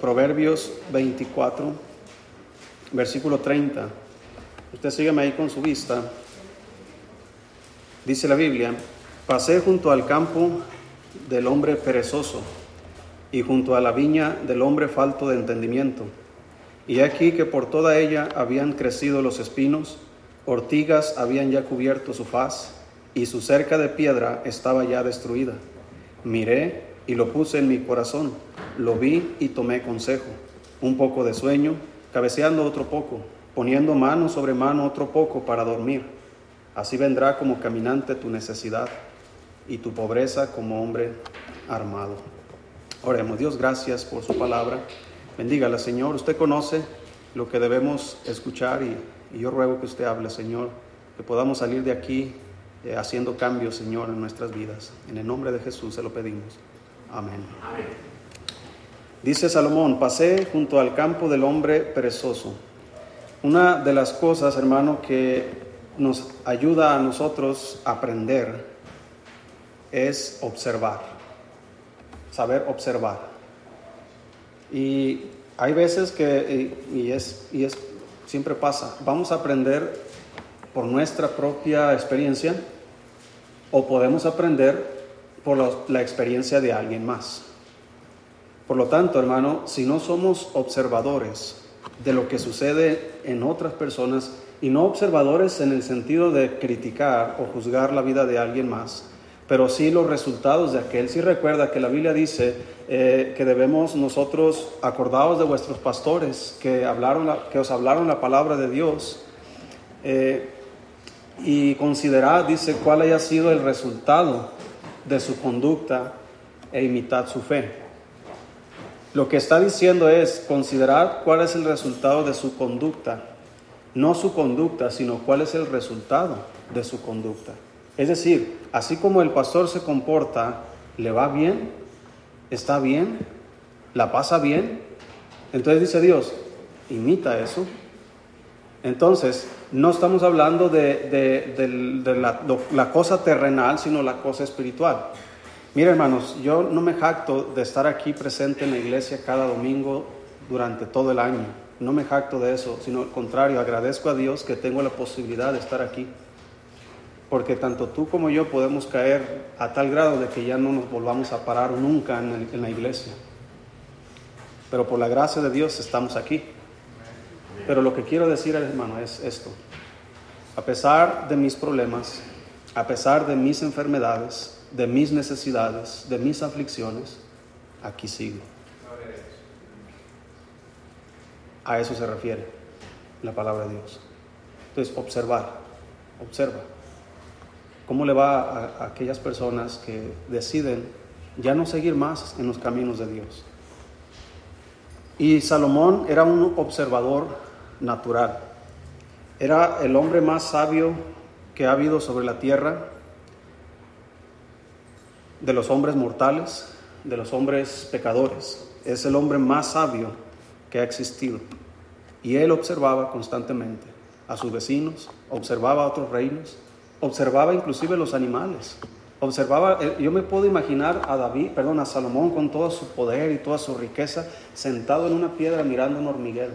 Proverbios 24, versículo 30. Usted sígueme ahí con su vista. Dice la Biblia, pasé junto al campo del hombre perezoso y junto a la viña del hombre falto de entendimiento. Y aquí que por toda ella habían crecido los espinos, ortigas habían ya cubierto su faz, y su cerca de piedra estaba ya destruida. Miré y lo puse en mi corazón, lo vi y tomé consejo. Un poco de sueño, cabeceando otro poco, poniendo mano sobre mano otro poco para dormir. Así vendrá como caminante tu necesidad y tu pobreza como hombre armado. Oremos, Dios, gracias por su palabra. Bendígala, Señor. Usted conoce lo que debemos escuchar y, yo ruego que usted hable, Señor, que podamos salir de aquí eh, haciendo cambios, Señor, en nuestras vidas. En el nombre de Jesús se lo pedimos. Amén. Dice Salomón, pasé junto al campo del hombre perezoso. Una de las cosas, hermano, que nos ayuda a nosotros a aprender es observar, saber observar. Y hay veces que, y, es, y es, siempre pasa, vamos a aprender por nuestra propia experiencia o podemos aprender por la, experiencia de alguien más. Por lo tanto, hermano, si no somos observadores de lo que sucede en otras personas, y no observadores en el sentido de criticar o juzgar la vida de alguien más, pero sí los resultados de aquel. Si recuerda que la Biblia dice eh, que debemos nosotros, acordados de vuestros pastores que, hablaron que os hablaron la palabra de Dios, eh, y considerad, dice, cuál haya sido el resultado de su conducta e imitad su fe. Lo que está diciendo es considerar cuál es el resultado de su conducta no su conducta, sino cuál es el resultado de su conducta. Es decir, así como el pastor se comporta, ¿le va bien? ¿Está bien? ¿La pasa bien? Entonces dice Dios, imita eso. Entonces, no estamos hablando de, la, la, cosa terrenal, sino la cosa espiritual. Mira, hermanos, yo no me jacto de estar aquí presente en la iglesia cada domingo durante todo el año. No me jacto de eso, sino al contrario, agradezco a Dios que tengo la posibilidad de estar aquí. Porque tanto tú como yo podemos caer a tal grado de que ya no nos volvamos a parar nunca en, la iglesia. Pero por la gracia de Dios estamos aquí. Pero lo que quiero decir, hermano, es esto. A pesar de mis problemas, a pesar de mis enfermedades, de mis necesidades, de mis aflicciones, aquí sigo. A eso se refiere la palabra de Dios. Entonces, observar, observa. ¿Cómo le va a, aquellas personas que deciden ya no seguir más en los caminos de Dios? Y Salomón era un observador natural. Era el hombre más sabio que ha habido sobre la tierra, de los hombres mortales, de los hombres pecadores. Es el hombre más sabio que ha existido. Y él observaba constantemente a sus vecinos, observaba a otros reinos, observaba inclusive los animales. Observaba, eh, yo me puedo imaginar a David, perdón, a Salomón con todo su poder y toda su riqueza, sentado en una piedra mirando un hormiguero.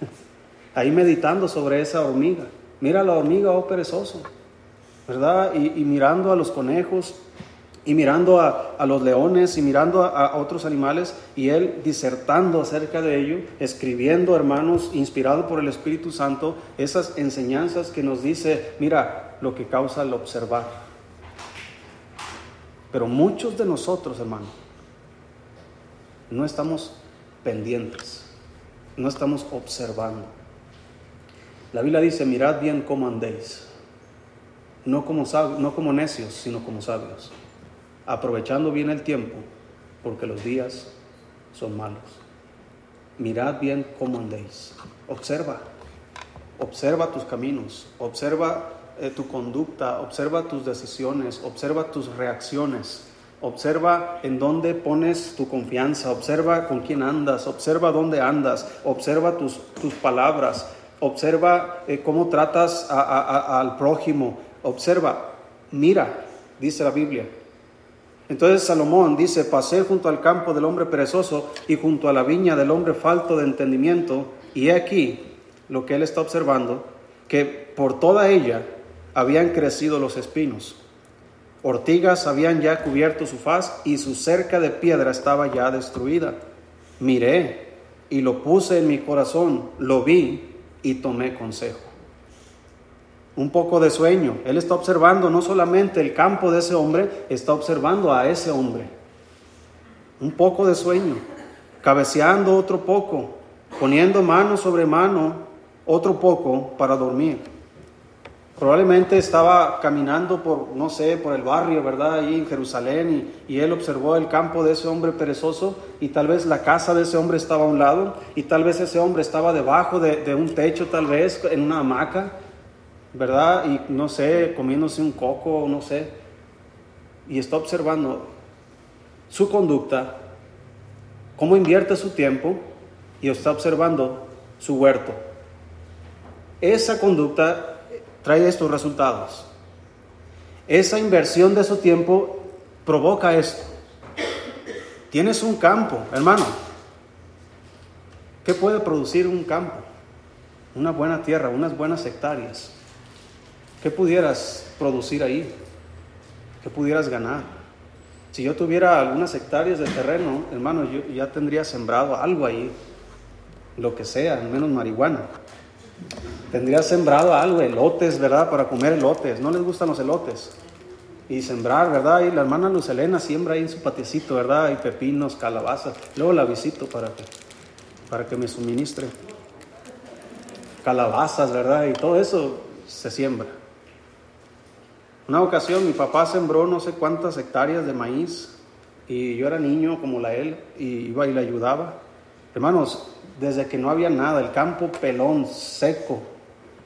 Ahí meditando sobre esa hormiga. Mira la hormiga, oh perezoso, ¿verdad? Y mirando a los conejos, y mirando a, los leones y mirando a, otros animales y él disertando acerca de ello, escribiendo, hermanos, inspirado por el Espíritu Santo, esas enseñanzas que nos dice, mira, lo que causa el observar. Pero muchos de nosotros, hermanos, no estamos pendientes, no estamos observando. La Biblia dice, mirad bien cómo andéis, no como, no como necios, sino como sabios aprovechando bien el tiempo, porque los días son malos. Mirad bien cómo andéis. Observa, observa tus caminos, observa eh, tu conducta, observa tus decisiones, observa tus reacciones, observa en dónde pones tu confianza, observa con quién andas, observa dónde andas, observa tus, tus palabras, observa eh, cómo tratas al prójimo, observa, mira, dice la Biblia, Entonces Salomón dice, pasé junto al campo del hombre perezoso y junto a la viña del hombre falto de entendimiento, y he aquí lo que él está observando, que por toda ella habían crecido los espinos. Ortigas habían ya cubierto su faz y su cerca de piedra estaba ya destruida. Miré y lo puse en mi corazón, lo vi y tomé consejo. Un poco de sueño. Él está observando no solamente el campo de ese hombre, está observando a ese hombre. Un poco de sueño. Cabeceando otro poco. Poniendo mano sobre mano otro poco para dormir. Probablemente estaba caminando por, no sé, por el barrio, ¿verdad? Ahí en Jerusalén y, él observó el campo de ese hombre perezoso y tal vez la casa de ese hombre estaba a un lado y tal vez ese hombre estaba debajo de, de un techo, tal vez en una hamaca, ¿verdad? Y no sé, comiéndose un coco, no sé. Y está observando su conducta, cómo invierte su tiempo y está observando su huerto. Esa conducta trae estos resultados. Esa inversión de su tiempo provoca esto. Tienes un campo, hermano. ¿Qué puede producir un campo? Una buena tierra, unas buenas hectáreas. ¿Qué pudieras producir ahí? ¿Qué pudieras ganar? Si yo tuviera algunas hectáreas de terreno, hermano, yo ya tendría sembrado algo ahí, lo que sea, menos marihuana. Tendría sembrado algo, elotes, ¿verdad? Para comer elotes. No les gustan los elotes. Y sembrar, ¿verdad? Y la hermana Lucelena siembra ahí en su patiecito, ¿verdad? Y pepinos, calabazas. Luego la visito para que, para que me suministre. Calabazas, ¿verdad? Y todo eso se siembra. Una ocasión mi papá sembró no sé cuántas hectáreas de maíz y yo era niño como la él y iba y le ayudaba. Hermanos, desde que no había nada, el campo pelón, seco,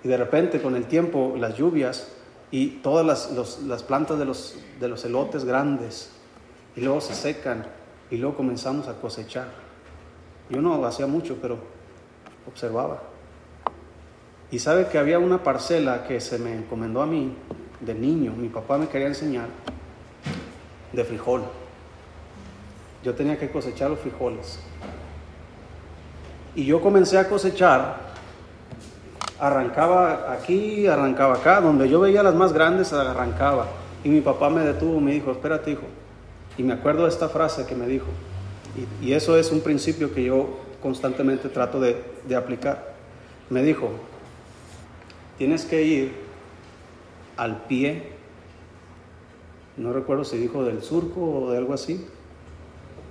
y de repente con el tiempo las lluvias y todas las, plantas de los, de los elotes grandes, y luego se secan, y luego comenzamos a cosechar. Yo no hacía mucho, pero observaba. Y sabe que había una parcela que se me encomendó a mí de niño, mi papá me quería enseñar, de frijol. Yo tenía que cosechar los frijoles. Y yo comencé a cosechar, arrancaba aquí, arrancaba acá, donde yo veía las más grandes, arrancaba. Y mi papá me detuvo, me dijo, espérate hijo. Y me acuerdo de esta frase que me dijo. Y, eso es un principio que yo constantemente trato de, de aplicar. Me dijo, tienes que ir al pie, no recuerdo si dijo del surco o de algo así,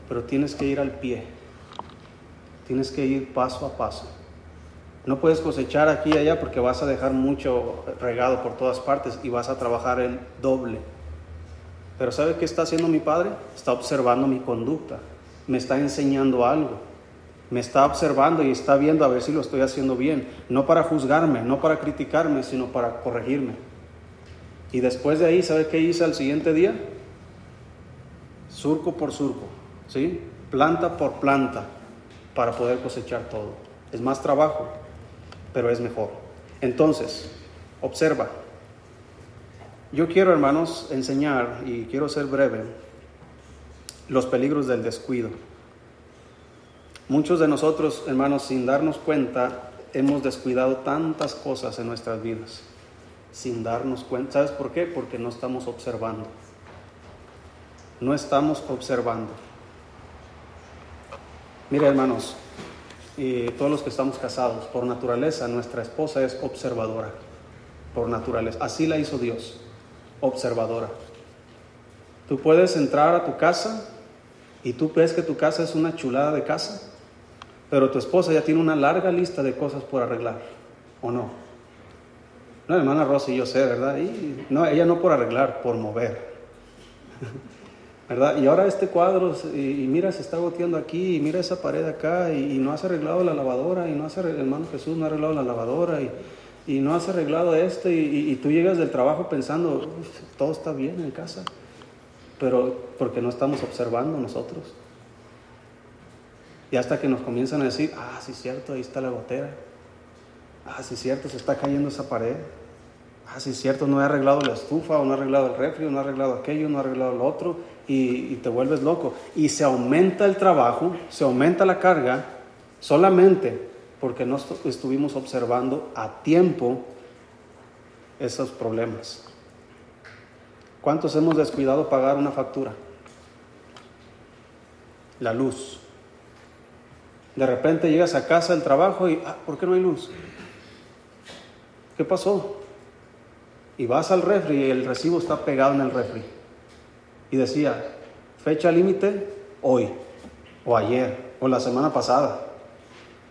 pero tienes que ir al pie Tienes que ir paso a paso. No puedes cosechar aquí y allá porque vas a dejar mucho regado por todas partes y vas a trabajar el doble. Pero ¿sabe qué está haciendo mi padre? Está observando mi conducta. Me está enseñando algo. Me está observando y está viendo a ver si lo estoy haciendo bien. No para juzgarme, no para criticarme, sino para corregirme. Y después de ahí, ¿sabe qué hice al siguiente día? Surco por surco, ¿sí? Planta por planta para poder cosechar todo. Es más trabajo, pero es mejor. Entonces, observa. Yo quiero, hermanos, enseñar, y quiero ser breve, los peligros del descuido. Muchos de nosotros, hermanos, sin darnos cuenta, hemos descuidado tantas cosas en nuestras vidas. Sin darnos cuenta. ¿Sabes por qué? Porque no estamos observando. No estamos observando. Mira, hermanos, y todos los que estamos casados, por naturaleza, nuestra esposa es observadora. Por naturaleza. Así la hizo Dios, observadora. Tú puedes entrar a tu casa y tú ves que tu casa es una chulada de casa, pero tu esposa ya tiene una larga lista de cosas por arreglar, ¿o no? No, hermana Rosy, yo sé, ¿verdad? Y, no, ella no por arreglar, por mover. ¿verdad? Y ahora este cuadro, y, mira, se está goteando aquí, y mira esa pared acá, y, no has arreglado la lavadora, y no has arreglado, hermano Jesús no ha arreglado la lavadora, y, y no has arreglado esto, y, tú llegas del trabajo pensando, todo está bien en casa, pero porque no estamos observando nosotros. Y hasta que nos comienzan a decir, ah, sí cierto, ahí está la gotera, ah, sí es cierto, se está cayendo esa pared, Ah, sí, es cierto, no he arreglado la estufa, no he arreglado el refri, o no he arreglado aquello, no he arreglado lo otro, y, y te vuelves loco. Y se aumenta el trabajo, se aumenta la carga, solamente porque no estuvimos observando a tiempo esos problemas. ¿Cuántos hemos descuidado pagar una factura? La luz. De repente llegas a casa del trabajo y, ah, ¿por qué no hay luz? ¿Qué pasó? Y vas al refri y el recibo está pegado en el refri. Y decía, fecha límite hoy, o ayer, o la semana pasada.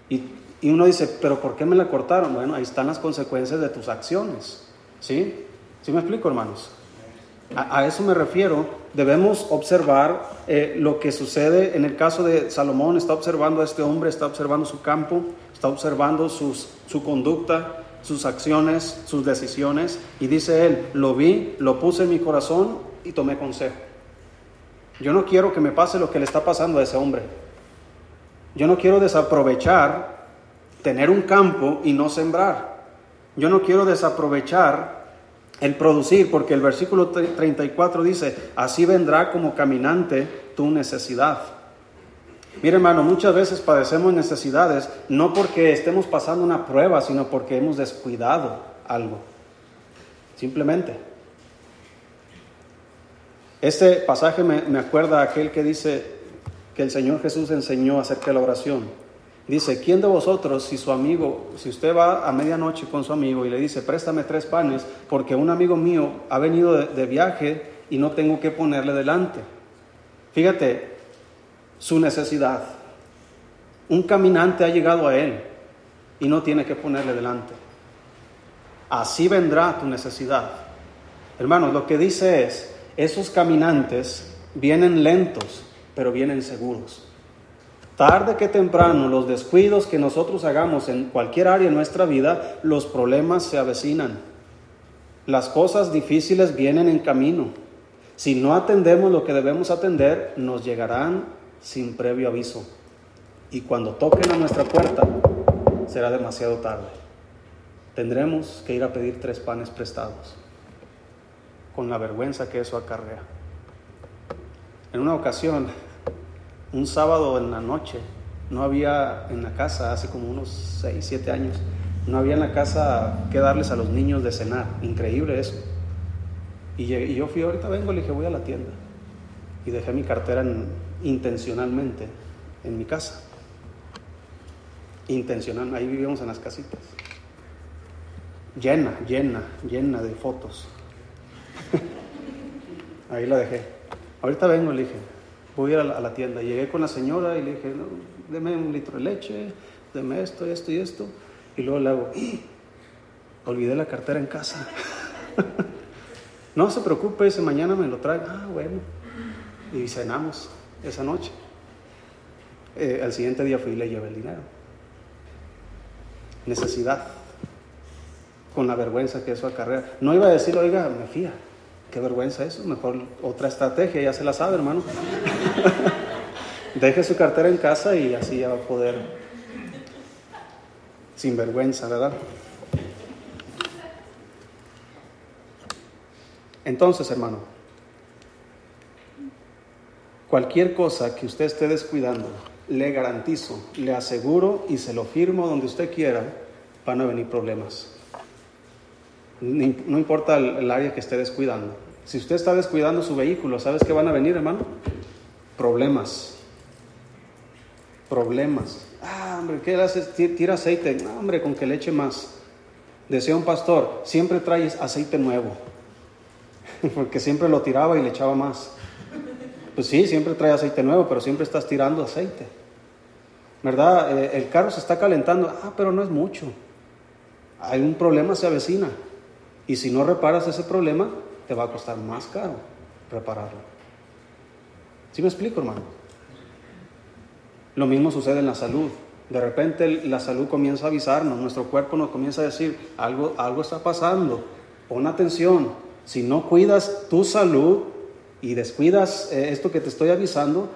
Y, y, uno dice, pero ¿por qué me la cortaron? Bueno, ahí están las consecuencias de tus acciones. ¿Sí? ¿Sí me explico, hermanos? A, eso me refiero. Debemos observar eh, lo que sucede en el caso de Salomón. Está observando a este hombre, está observando su campo, está observando sus, su conducta, sus acciones, sus decisiones. Y dice él, lo vi, lo puse en mi corazón y tomé consejo. Yo no quiero que me pase lo que le está pasando a ese hombre. Yo no quiero desaprovechar tener un campo y no sembrar. Yo no quiero desaprovechar el producir, porque el versículo 34 dice, así vendrá como caminante tu necesidad. Mire hermano, muchas veces padecemos necesidades no porque estemos pasando una prueba, sino porque hemos descuidado algo. Simplemente. Este pasaje me, me acuerda aquel que dice que el Señor Jesús enseñó acerca de la oración. Dice, ¿quién de vosotros, si su amigo, si usted va a medianoche con su amigo y le dice, préstame tres panes, porque un amigo mío ha venido de, viaje y no tengo que ponerle delante? Fíjate, su necesidad. Un caminante ha llegado a él y no tiene que ponerle delante. Así vendrá tu necesidad. Hermanos, lo que dice es, esos caminantes vienen lentos, pero vienen seguros. Tarde que temprano, los descuidos que nosotros hagamos en cualquier área de nuestra vida, los problemas se avecinan. Las cosas difíciles vienen en camino. Si no atendemos lo que debemos atender, nos llegarán sin previo aviso. Y cuando toquen a nuestra puerta, será demasiado tarde. Tendremos que ir a pedir tres panes prestados, con la vergüenza que eso acarrea. En una ocasión, un sábado en la noche, no había en la casa, hace como unos 6, 7 años, no había en la casa que darles a los niños de cenar. Increíble eso. Y, yo fui, ahorita vengo, le dije, voy a la tienda. Y dejé mi cartera intencionalmente en mi casa. Intencional, ahí vivíamos en las casitas. Llena, llena, llena de fotos. ahí la dejé. Ahorita vengo, le dije, voy a ir a la, tienda. Llegué con la señora y le dije, no, deme un litro de leche, deme esto, esto y esto. Y luego le hago, olvidé la cartera en casa. no se preocupe, ese mañana me lo trae. Ah, bueno. Y cenamos esa noche. Eh, al siguiente día fui y le llevé el dinero. Necesidad. Con la vergüenza que eso acarrea. No iba a decir, oiga, me fía. Qué vergüenza eso. Mejor otra estrategia, ya se la sabe, hermano. Deje su cartera en casa y así ya va a poder, sin vergüenza, ¿verdad? Entonces, hermano, cualquier cosa que usted esté descuidando, le garantizo, le aseguro y se lo firmo donde usted quiera, van a venir problemas. No importa el área que esté descuidando. Si usted está descuidando su vehículo, ¿sabes qué van a venir, hermano? Problemas. Problemas. Ah, hombre, ¿qué haces? Tira aceite. No, hombre, con que le eche más. Decía un pastor, siempre traes aceite nuevo. Porque siempre lo tiraba y le echaba más. Pues sí, siempre trae aceite nuevo, pero siempre estás tirando aceite. ¿Verdad? Eh, el carro se está calentando. Ah, pero no es mucho. Hay un problema, se avecina. Y si no reparas ese problema, te va a costar más caro repararlo. ¿Sí me explico, hermano? Lo mismo sucede en la salud. De repente la salud comienza a avisarnos, nuestro cuerpo nos comienza a decir, algo, algo está pasando, pon atención. Si no cuidas tu salud y descuidas eh, esto que te estoy avisando,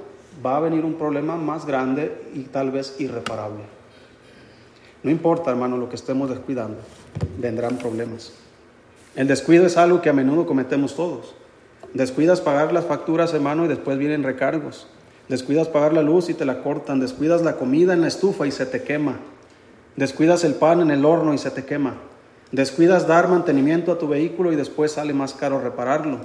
va a venir un problema más grande y tal vez irreparable. No importa, hermano, lo que estemos descuidando, vendrán problemas. El descuido es algo que a menudo cometemos todos. Descuidas pagar las facturas, hermano, y después vienen recargos. Descuidas pagar la luz y te la cortan. Descuidas la comida en la estufa y se te quema. Descuidas el pan en el horno y se te quema. Descuidas dar mantenimiento a tu vehículo y después sale más caro repararlo.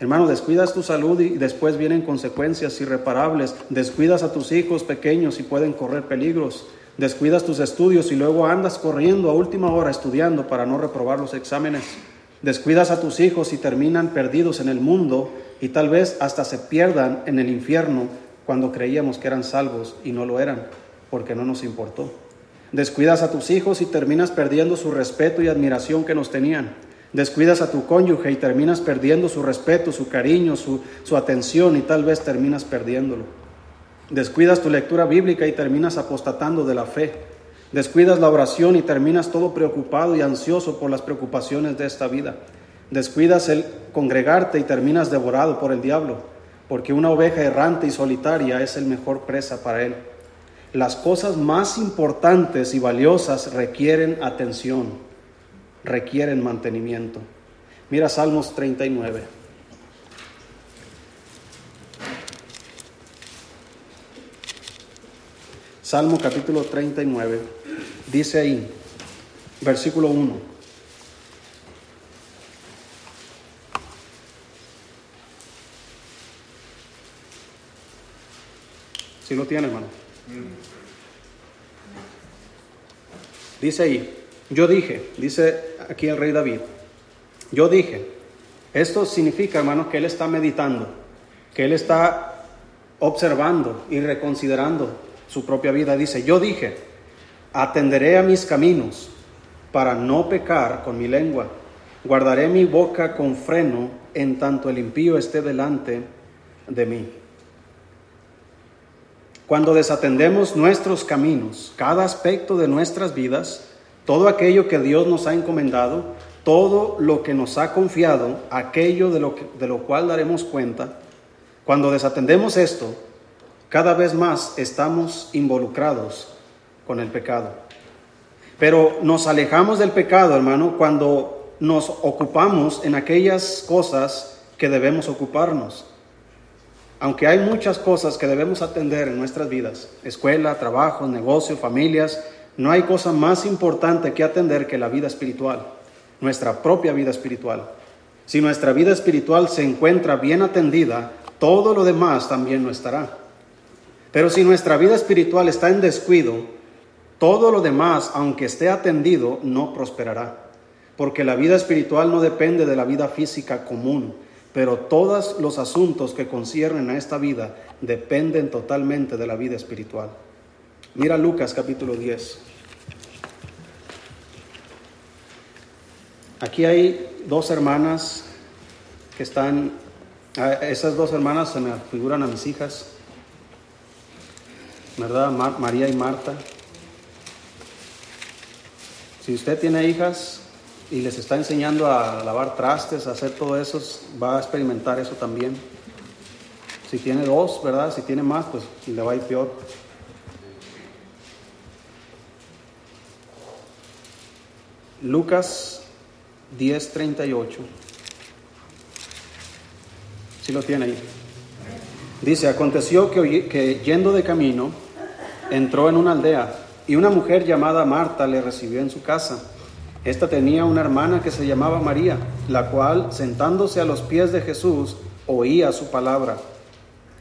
Hermano, descuidas tu salud y después vienen consecuencias irreparables. Descuidas a tus hijos pequeños y pueden correr peligros. Descuidas tus estudios y luego andas corriendo a última hora estudiando para no reprobar los exámenes. Descuidas a tus hijos y terminan perdidos en el mundo y tal vez hasta se pierdan en el infierno cuando creíamos que eran salvos y no lo eran, porque no nos importó. Descuidas a tus hijos y terminas perdiendo su respeto y admiración que nos tenían. Descuidas a tu cónyuge y terminas perdiendo su respeto, su cariño, su, su atención y tal vez terminas perdiéndolo. Descuidas tu lectura bíblica y terminas apostatando de la fe. Descuidas la oración y terminas todo preocupado y ansioso por las preocupaciones de esta vida. Descuidas el congregarte y terminas devorado por el diablo, porque una oveja errante y solitaria es el mejor presa para él. Las cosas más importantes y valiosas requieren atención, requieren mantenimiento. Mira Salmos 39. Salmo capítulo 39. Dice ahí, versículo 1. Si lo tiene, hermano. Dice ahí, yo dije, dice aquí el rey David, yo dije, esto significa, hermano, que él está meditando, que él está observando y reconsiderando su propia vida. Dice, yo dije, Atenderé a mis caminos para no pecar con mi lengua. Guardaré mi boca con freno en tanto el impío esté delante de mí. Cuando desatendemos nuestros caminos, cada aspecto de nuestras vidas, todo aquello que Dios nos ha encomendado, todo lo que nos ha confiado, aquello de lo, de lo cual daremos cuenta, cuando desatendemos esto, cada vez más estamos involucrados con el pecado. Pero nos alejamos del pecado, hermano, cuando nos ocupamos en aquellas cosas que debemos ocuparnos. Aunque hay muchas cosas que debemos atender en nuestras vidas, escuela, trabajo, negocio, familias, no hay cosa más importante que atender que la vida espiritual, nuestra propia vida espiritual. Si nuestra vida espiritual se encuentra bien atendida, todo lo demás también no estará. Pero si nuestra vida espiritual está en descuido, todo lo demás, aunque esté atendido, no prosperará, porque la vida espiritual no depende de la vida física común, pero todos los asuntos que conciernen a esta vida dependen totalmente de la vida espiritual. Mira Lucas capítulo 10. Aquí hay dos hermanas que están, esas dos hermanas se me figuran a mis hijas, ¿verdad? María y Marta. Si usted tiene hijas y les está enseñando a lavar trastes, a hacer todo eso, va a experimentar eso también. Si tiene dos, ¿verdad? Si tiene más, pues le va a ir peor. Lucas 10:38. Si lo tiene ahí. Dice, aconteció que, que yendo de camino, entró en una aldea y una mujer llamada Marta le recibió en su casa. Esta tenía una hermana que se llamaba María, la cual, sentándose a los pies de Jesús, oía su palabra.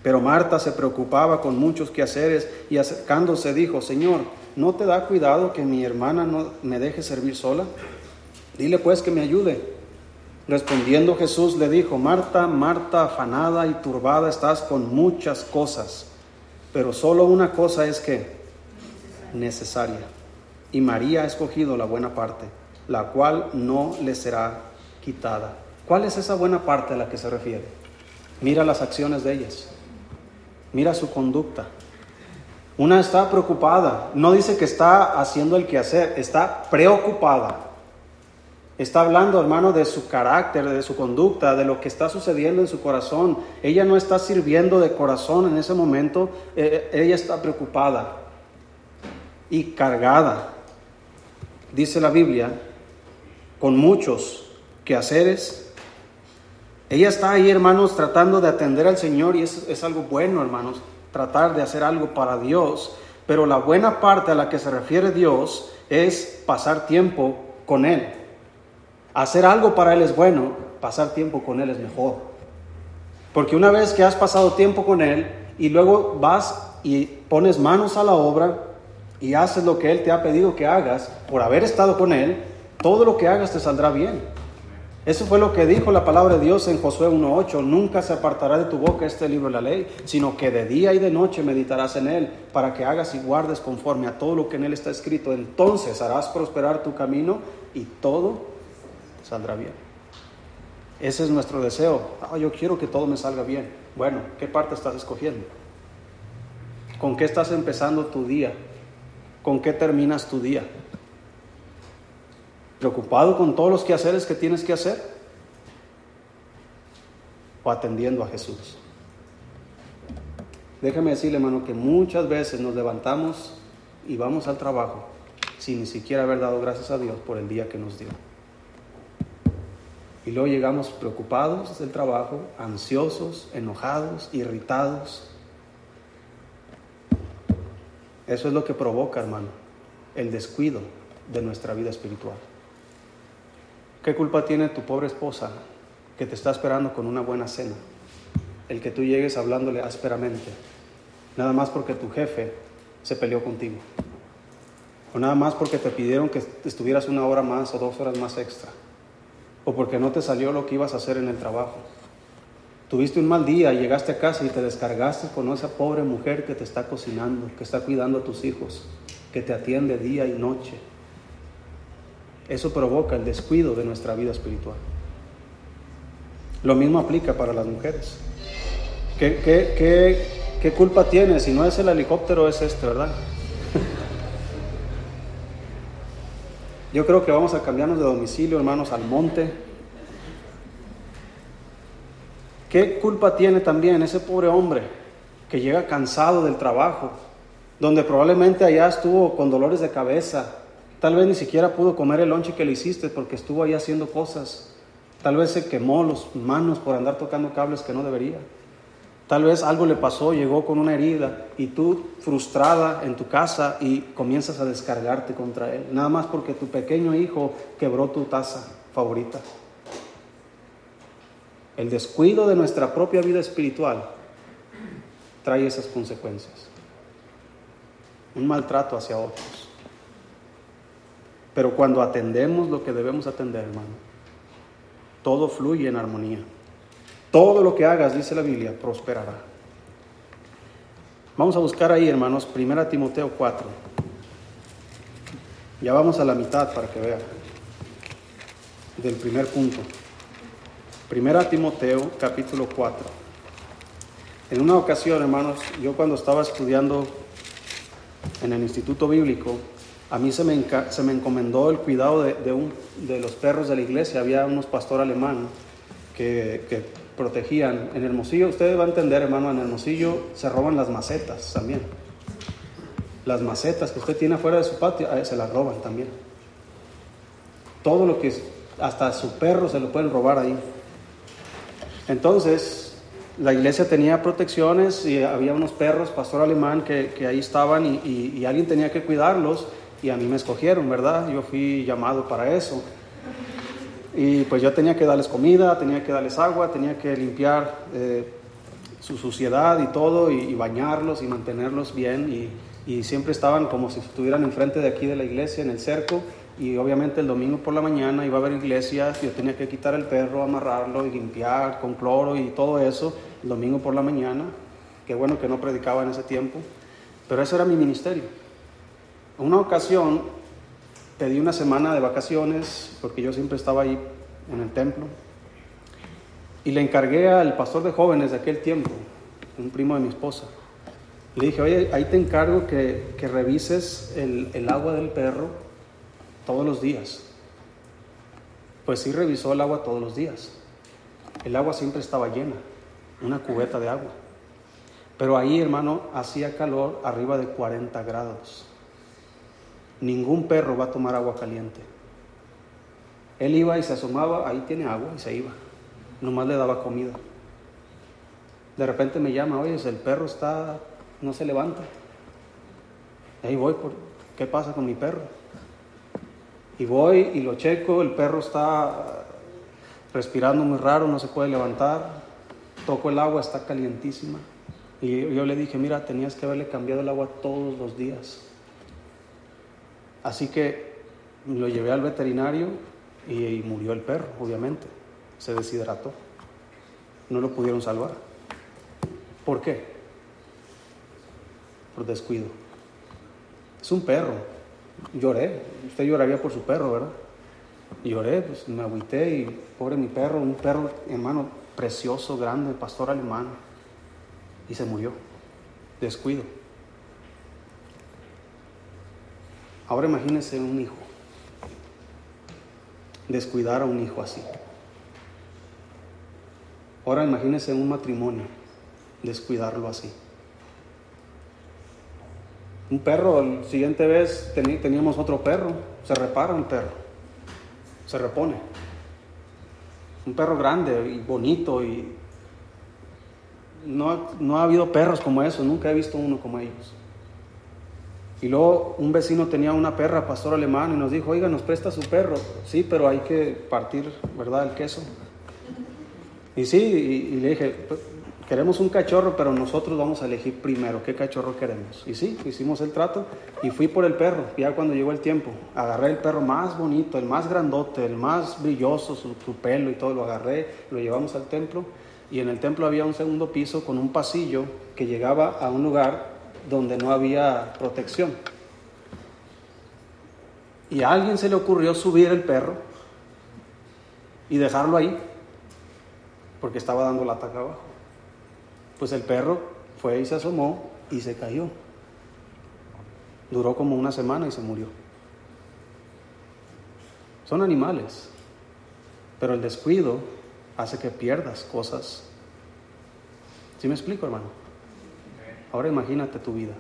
Pero Marta se preocupaba con muchos quehaceres y acercándose dijo, Señor, ¿no te da cuidado que mi hermana no me deje servir sola? Dile pues que me ayude. Respondiendo Jesús le dijo, Marta, Marta, afanada y turbada estás con muchas cosas, pero solo una cosa es que necesaria. Y María ha escogido la buena parte, la cual no le será quitada. ¿Cuál es esa buena parte a la que se refiere? Mira las acciones de ellas. Mira su conducta. Una está preocupada. No dice que está haciendo el quehacer, está preocupada. Está hablando, hermano, de su carácter, de su conducta, de lo que está sucediendo en su corazón. Ella no está sirviendo de corazón en ese momento, eh, eh, ella está preocupada y cargada, dice la Biblia, con muchos quehaceres. Ella está ahí, hermanos, tratando de atender al Señor y es, es algo bueno, hermanos, tratar de hacer algo para Dios. Pero la buena parte a la que se refiere Dios es pasar tiempo con Él. Hacer algo para Él es bueno, pasar tiempo con Él es mejor. Porque una vez que has pasado tiempo con Él y luego vas y pones manos a la obra y haces lo que Él te ha pedido que hagas por haber estado con Él, todo lo que hagas te saldrá bien. Eso fue lo que dijo la palabra de Dios en Josué 1.8. Nunca se apartará de tu boca este libro de la ley, sino que de día y de noche meditarás en él, para que hagas y guardes conforme a todo lo que en él está escrito. Entonces harás prosperar tu camino y todo saldrá bien. Ese es nuestro deseo. Ah, yo quiero que todo me salga bien. Bueno, ¿qué parte estás escogiendo? ¿Con qué estás empezando tu día? ¿Con qué terminas tu día? ¿Preocupado con todos los quehaceres que tienes que hacer? ¿O atendiendo a Jesús? Déjame decirle, hermano, que muchas veces nos levantamos y vamos al trabajo sin ni siquiera haber dado gracias a Dios por el día que nos dio. Y luego llegamos preocupados del trabajo, ansiosos, enojados, irritados. Eso es lo que provoca, hermano, el descuido de nuestra vida espiritual. ¿Qué culpa tiene tu pobre esposa que te está esperando con una buena cena? El que tú llegues hablándole ásperamente, nada más porque tu jefe se peleó contigo. O nada más porque te pidieron que estuvieras una hora más o dos horas más extra. O porque no te salió lo que ibas a hacer en el trabajo. Tuviste un mal día, llegaste a casa y te descargaste con esa pobre mujer que te está cocinando, que está cuidando a tus hijos, que te atiende día y noche eso provoca el descuido de nuestra vida espiritual. Lo mismo aplica para las mujeres. ¿Qué, culpa tiene? Si no es el helicóptero, es este, ¿verdad? Yo creo que vamos a cambiarnos de domicilio, hermanos, al monte. ¿Qué culpa tiene también ese pobre hombre que llega cansado del trabajo, donde probablemente allá estuvo con dolores de cabeza, Tal vez ni siquiera pudo comer el lonche que le hiciste porque estuvo ahí haciendo cosas. Tal vez se quemó las manos por andar tocando cables que no debería. Tal vez algo le pasó, llegó con una herida y tú frustrada en tu casa y comienzas a descargarte contra él, nada más porque tu pequeño hijo quebró tu taza favorita. El descuido de nuestra propia vida espiritual trae esas consecuencias. Un maltrato hacia otros. Pero cuando atendemos lo que debemos atender, hermano, todo fluye en armonía. Todo lo que hagas, dice la Biblia, prosperará. Vamos a buscar ahí, hermanos, 1 Timoteo 4. Ya vamos a la mitad para que vean. Del primer punto. 1 Timoteo capítulo 4. En una ocasión, hermanos, yo cuando estaba estudiando en el Instituto Bíblico, a mí se me, se me encomendó el cuidado de, un, de, los perros de la iglesia. Había unos pastor alemán que, protegían. En Hermosillo, ustedes van a entender, hermano, en Hermosillo se roban las macetas también. Las macetas que usted tiene afuera de su patio, se las roban también. Todo lo que, hasta su perro se lo pueden robar ahí. Entonces, la iglesia tenía protecciones y había unos perros, pastor alemán, que, ahí estaban y alguien tenía que cuidarlos y a mí me escogieron, ¿verdad? Yo fui llamado para eso. Y pues yo tenía que darles comida, tenía que darles agua, tenía que limpiar eh, su suciedad y todo, y, bañarlos y mantenerlos bien. Y, siempre estaban como si estuvieran enfrente de aquí de la iglesia, en el cerco. Y obviamente el domingo por la mañana iba a haber iglesias, yo tenía que quitar el perro, amarrarlo y limpiar con cloro y todo eso, el domingo por la mañana. Qué bueno que no predicaba en ese tiempo, pero ese era mi ministerio. Una ocasión pedí una semana de vacaciones porque yo siempre estaba ahí en el templo y le encargué al pastor de jóvenes de aquel tiempo, un primo de mi esposa. Le dije, oye, ahí te encargo que, revises el, el, agua del perro todos los días. Pues sí revisó el agua todos los días. El agua siempre estaba llena, una cubeta de agua. Pero ahí, hermano, hacía calor arriba de 40 grados. Ningún perro va a tomar agua caliente. Él iba y se asomaba, ahí tiene agua y se iba. Nomás le daba comida. De repente me llama, oye, el perro está, no se levanta. ahí voy, por, ¿qué pasa con mi perro? Y voy y lo checo, el perro está respirando muy raro, no se puede levantar. Toco el agua, está calientísima. Y yo le dije, mira, tenías que haberle cambiado el agua todos los días. Así que lo llevé al veterinario y, murió el perro, obviamente. Se deshidrató. No lo pudieron salvar. ¿Por qué? Por descuido. Es un perro. Lloré. Usted lloraría por su perro, ¿verdad? lloré, pues me agüité y pobre mi perro, un perro, hermano, precioso, grande, pastor alemán. Y se murió. Descuido. Ahora imagínese un hijo. Descuidar a un hijo así. Ahora imagínese un matrimonio. Descuidarlo así. Un perro, el siguiente vez teníamos otro perro, se repara un perro, se repone. Un perro grande y bonito y no, no ha habido perros como esos, nunca he visto uno como ellos. Y luego un vecino tenía una perra, pastor alemán, y nos dijo, oiga, nos presta su perro. Sí, pero hay que partir, ¿verdad?, el queso. Y sí, y, le dije, queremos un cachorro, pero nosotros vamos a elegir primero qué cachorro queremos. Y sí, hicimos el trato y fui por el perro. Ya cuando llegó el tiempo, agarré el perro más bonito, el más grandote, el más brilloso, su pelo y todo, lo agarré, lo llevamos al templo. Y en el templo había un segundo piso con un pasillo que llegaba a un lugar donde no había protección. Y a alguien se le ocurrió subir el perro y dejarlo ahí, porque estaba dando la ataque abajo. Pues el perro fue y se asomó y se cayó. Duró como una semana y se murió. Son animales, pero el descuido hace que pierdas cosas. ¿Sí me explico, hermano? Ahora imagínate tu vida.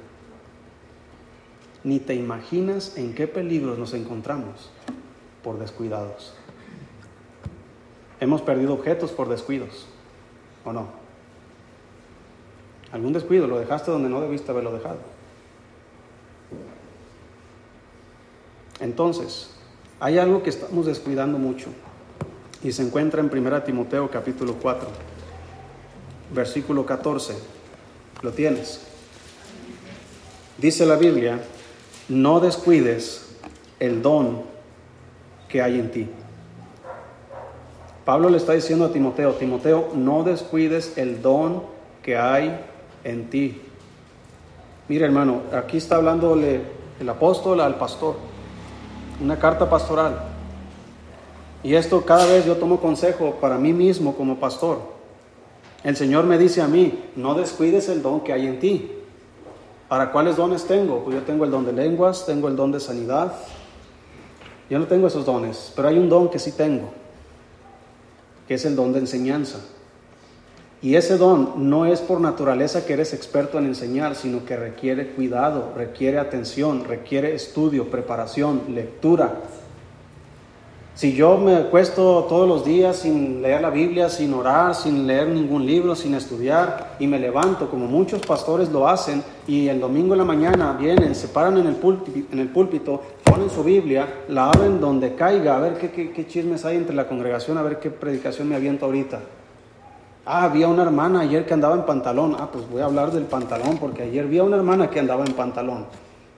Ni te imaginas en qué peligros nos encontramos por descuidados. Hemos perdido objetos por descuidos, ¿o no? Algún descuido, lo dejaste donde no debiste haberlo dejado. Entonces, hay algo que estamos descuidando mucho y se encuentra en 1 Timoteo capítulo 4, versículo 14. ¿Lo tienes? Dice la Biblia, no descuides el don que hay en ti. Pablo le está diciendo a Timoteo, Timoteo, no descuides el don que hay en ti. Mira hermano, aquí está hablándole el apóstol al pastor, una carta pastoral. Y esto cada vez yo tomo consejo para mí mismo como pastor. El Señor me dice a mí, no descuides el don que hay en ti. ¿Para cuáles dones tengo? Pues yo tengo el don de lenguas, tengo el don de sanidad. Yo no tengo esos dones, pero hay un don que sí tengo, que es el don de enseñanza. Y ese don no es por naturaleza que eres experto en enseñar, sino que requiere cuidado, requiere atención, requiere estudio, preparación, lectura, si yo me acuesto todos los días sin leer la Biblia, sin orar, sin leer ningún libro, sin estudiar, y me levanto como muchos pastores lo hacen, y el domingo en la mañana vienen, se paran en el púlpito, en el púlpito ponen su Biblia, la abren donde caiga, a ver qué, qué, chismes hay entre la congregación, a ver qué predicación me aviento ahorita. Ah, había una hermana ayer que andaba en pantalón. Ah, pues voy a hablar del pantalón, porque ayer vi a una hermana que andaba en pantalón.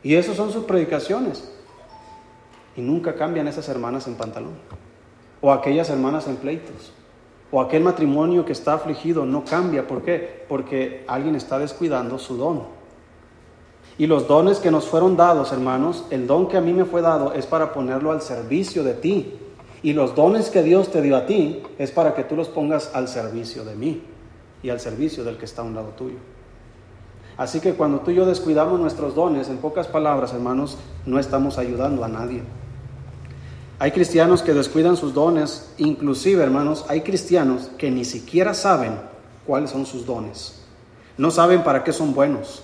Y esas son sus predicaciones y nunca cambian esas hermanas en pantalón. O aquellas hermanas en pleitos. O aquel matrimonio que está afligido no cambia. ¿Por qué? Porque alguien está descuidando su don. Y los dones que nos fueron dados, hermanos, el don que a mí me fue dado es para ponerlo al servicio de ti. Y los dones que Dios te dio a ti es para que tú los pongas al servicio de mí y al servicio del que está a un lado tuyo. Así que cuando tú y yo descuidamos nuestros dones, en pocas palabras, hermanos, no estamos ayudando a nadie. Hay cristianos que descuidan sus dones, inclusive hermanos, hay cristianos que ni siquiera saben cuáles son sus dones. No saben para qué son buenos.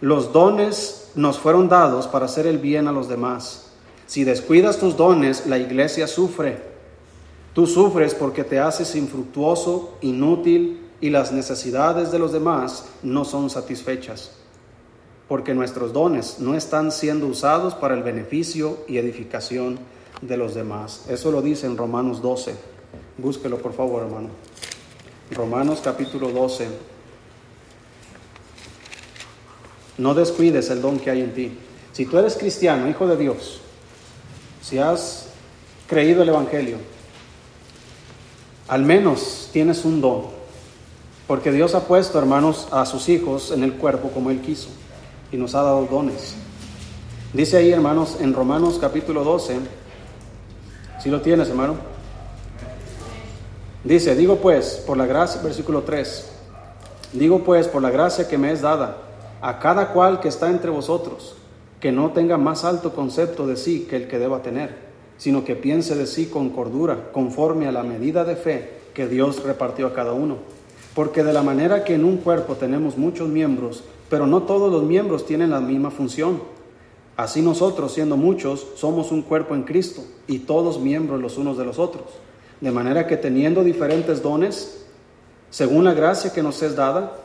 Los dones nos fueron dados para hacer el bien a los demás. Si descuidas tus dones, la iglesia sufre. Tú sufres porque te haces infructuoso, inútil y las necesidades de los demás no son satisfechas, porque nuestros dones no están siendo usados para el beneficio y edificación de los demás. Eso lo dice en Romanos 12. Búsquelo por favor, hermano. Romanos capítulo 12. No descuides el don que hay en ti. Si tú eres cristiano, hijo de Dios, si has creído el Evangelio, al menos tienes un don. Porque Dios ha puesto, hermanos, a sus hijos en el cuerpo como Él quiso y nos ha dado dones. Dice ahí, hermanos, en Romanos capítulo 12, si lo tienes, hermano. Dice, digo pues, por la gracia, versículo 3, digo pues, por la gracia que me es dada, a cada cual que está entre vosotros, que no tenga más alto concepto de sí que el que deba tener, sino que piense de sí con cordura, conforme a la medida de fe que Dios repartió a cada uno. Porque de la manera que en un cuerpo tenemos muchos miembros, pero no todos los miembros tienen la misma función. Así nosotros, siendo muchos, somos un cuerpo en Cristo y todos miembros los unos de los otros. De manera que teniendo diferentes dones, según la gracia que nos es dada,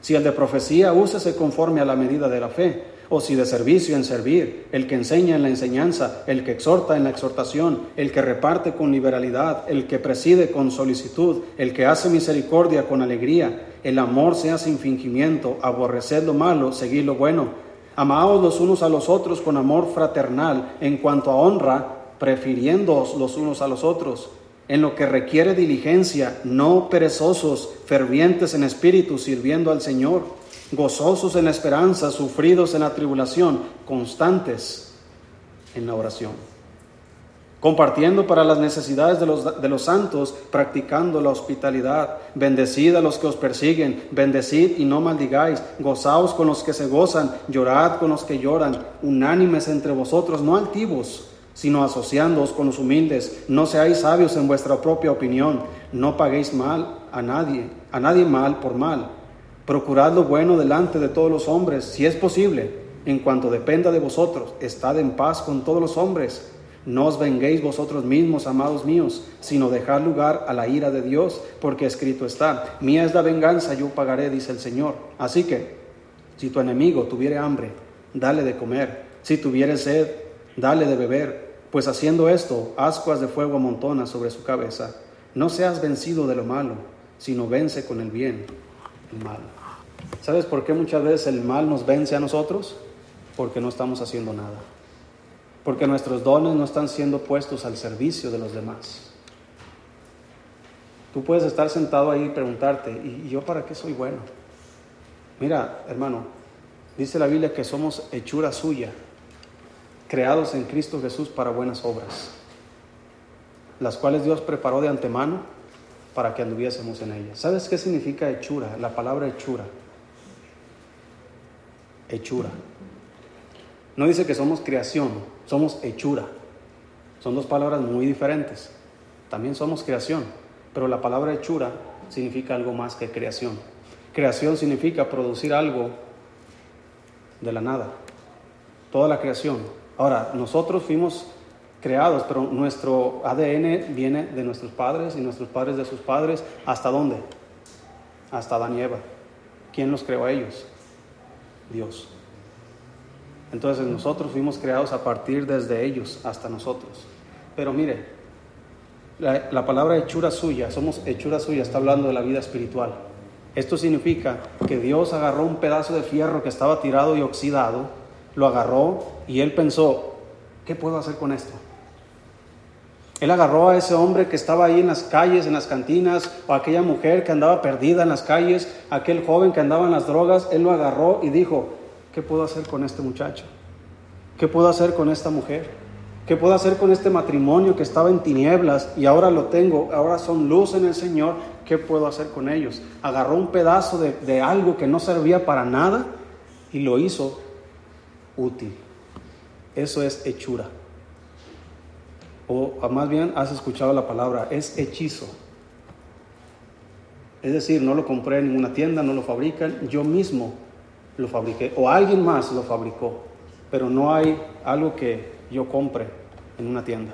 si el de profecía, úsese conforme a la medida de la fe, o si de servicio en servir, el que enseña en la enseñanza, el que exhorta en la exhortación, el que reparte con liberalidad, el que preside con solicitud, el que hace misericordia con alegría, el amor sea sin fingimiento, aborreced lo malo, seguid lo bueno, amaos los unos a los otros con amor fraternal, en cuanto a honra, prefiriéndoos los unos a los otros. En lo que requiere diligencia, no perezosos, fervientes en espíritu, sirviendo al Señor, gozosos en la esperanza, sufridos en la tribulación, constantes en la oración, compartiendo para las necesidades de los, de los santos, practicando la hospitalidad, bendecid a los que os persiguen, bendecid y no maldigáis, gozaos con los que se gozan, llorad con los que lloran, unánimes entre vosotros, no altivos sino asociándoos con los humildes. No seáis sabios en vuestra propia opinión, no paguéis mal a nadie, a nadie mal por mal. Procurad lo bueno delante de todos los hombres, si es posible, en cuanto dependa de vosotros, estad en paz con todos los hombres. No os venguéis vosotros mismos, amados míos, sino dejad lugar a la ira de Dios, porque escrito está, mía es la venganza, yo pagaré, dice el Señor. Así que, si tu enemigo tuviere hambre, dale de comer, si tuviere sed, dale de beber pues haciendo esto, ascuas de fuego amontona sobre su cabeza. No seas vencido de lo malo, sino vence con el bien el mal. ¿Sabes por qué muchas veces el mal nos vence a nosotros? Porque no estamos haciendo nada. Porque nuestros dones no están siendo puestos al servicio de los demás. Tú puedes estar sentado ahí y preguntarte, ¿y yo para qué soy bueno? Mira, hermano, dice la Biblia que somos hechura suya, creados en Cristo Jesús para buenas obras, las cuales Dios preparó de antemano para que anduviésemos en ellas. ¿Sabes qué significa hechura? La palabra hechura. Hechura. No dice que somos creación, somos hechura. Son dos palabras muy diferentes. También somos creación, pero la palabra hechura significa algo más que creación. Creación significa producir algo de la nada. Toda la creación Ahora, nosotros fuimos creados, pero nuestro ADN viene de nuestros padres y nuestros padres de sus padres. ¿Hasta dónde? Hasta Adán y Eva. ¿Quién los creó a ellos? Dios. Entonces nosotros fuimos creados a partir desde ellos hasta nosotros. Pero mire, la, la, palabra hechura suya, somos hechura suya, está hablando de la vida espiritual. Esto significa que Dios agarró un pedazo de fierro que estaba tirado y oxidado lo agarró y él pensó, ¿qué puedo hacer con esto? Él agarró a ese hombre que estaba ahí en las calles, en las cantinas, o aquella mujer que andaba perdida en las calles, aquel joven que andaba en las drogas, él lo agarró y dijo, ¿qué puedo hacer con este muchacho? ¿Qué puedo hacer con esta mujer? ¿Qué puedo hacer con este matrimonio que estaba en tinieblas y ahora lo tengo? Ahora son luz en el Señor. ¿Qué puedo hacer con ellos? Agarró un pedazo de, de algo que no servía para nada y lo hizo útil. Eso es hechura. O más bien has escuchado la palabra, es hechizo. Es decir, no lo compré en ninguna tienda, no lo fabrican, yo mismo lo fabriqué o alguien más lo fabricó, pero no hay algo que yo compre en una tienda.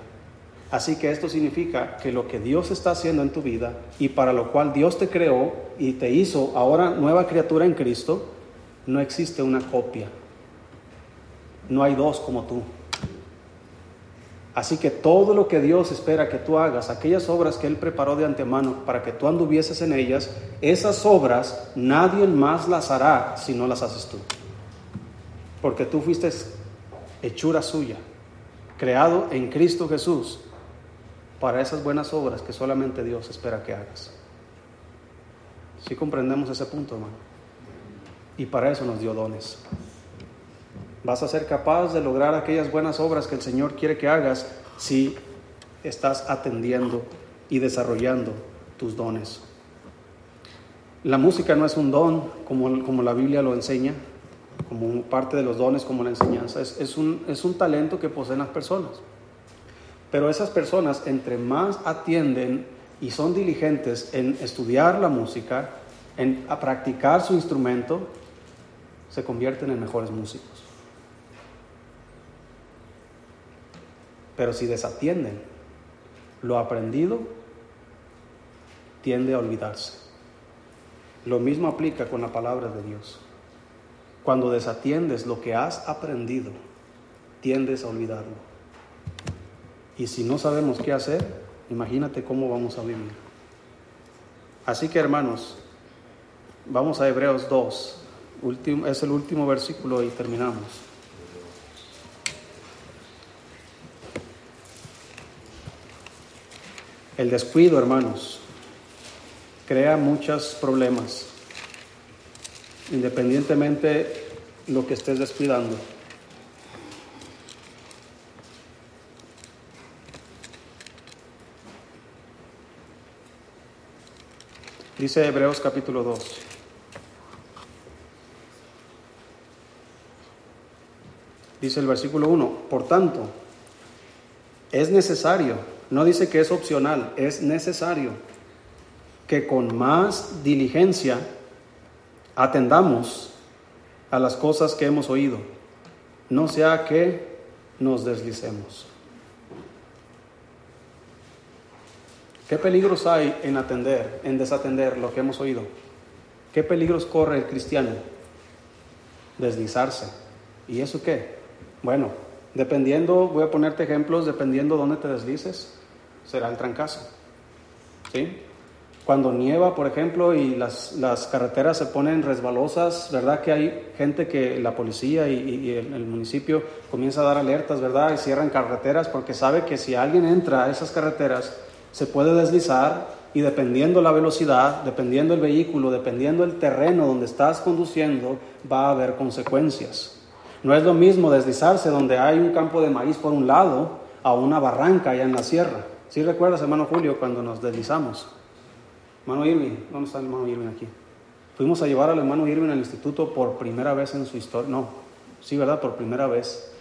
Así que esto significa que lo que Dios está haciendo en tu vida y para lo cual Dios te creó y te hizo ahora nueva criatura en Cristo, no existe una copia. No hay dos como tú. Así que todo lo que Dios espera que tú hagas, aquellas obras que Él preparó de antemano para que tú anduvieses en ellas, esas obras nadie más las hará si no las haces tú. Porque tú fuiste hechura suya, creado en Cristo Jesús para esas buenas obras que solamente Dios espera que hagas. Si comprendemos ese punto, hermano. Y para eso nos dio dones. Vas a ser capaz de lograr aquellas buenas obras que el Señor quiere que hagas si estás atendiendo y desarrollando tus dones. La música no es un don como, como la Biblia lo enseña, como parte de los dones, como la enseñanza. Es, un, es un talento que poseen las personas. Pero esas personas, entre más atienden y son diligentes en estudiar la música, en practicar su instrumento, se convierten en mejores músicos. Pero si desatienden lo aprendido, tiende a olvidarse. Lo mismo aplica con la palabra de Dios. Cuando desatiendes lo que has aprendido, tiendes a olvidarlo. Y si no sabemos qué hacer, imagínate cómo vamos a vivir. Así que hermanos, vamos a Hebreos 2, es el último versículo y terminamos. El descuido, hermanos, crea muchos problemas, independientemente lo que estés descuidando. Dice Hebreos capítulo 2. Dice el versículo 1, por tanto, es necesario, no dice que es opcional, es necesario que con más diligencia atendamos a las cosas que hemos oído, no sea que nos deslicemos. ¿Qué peligros hay en atender, en desatender lo que hemos oído? ¿Qué peligros corre el cristiano? Deslizarse. ¿Y eso qué? Bueno, dependiendo, voy a ponerte ejemplos, dependiendo dónde te deslices, será el trancazo. ¿Sí? Cuando nieva, por ejemplo, y las, las carreteras se ponen resbalosas, ¿verdad? Que hay gente que la policía y, el, el, municipio comienza a dar alertas, ¿verdad? Y cierran carreteras porque sabe que si alguien entra a esas carreteras, se puede deslizar y dependiendo la velocidad, dependiendo el vehículo, dependiendo el terreno donde estás conduciendo, va a haber consecuencias. No es lo mismo deslizarse donde hay un campo de maíz por un lado a una barranca allá en la sierra. ¿Sí recuerdas, hermano Julio, cuando nos deslizamos? Hermano Irving, ¿dónde está el hermano Irving aquí? Fuimos a llevar al hermano Irving al instituto por primera vez en su historia. No, sí, ¿verdad? Por primera vez.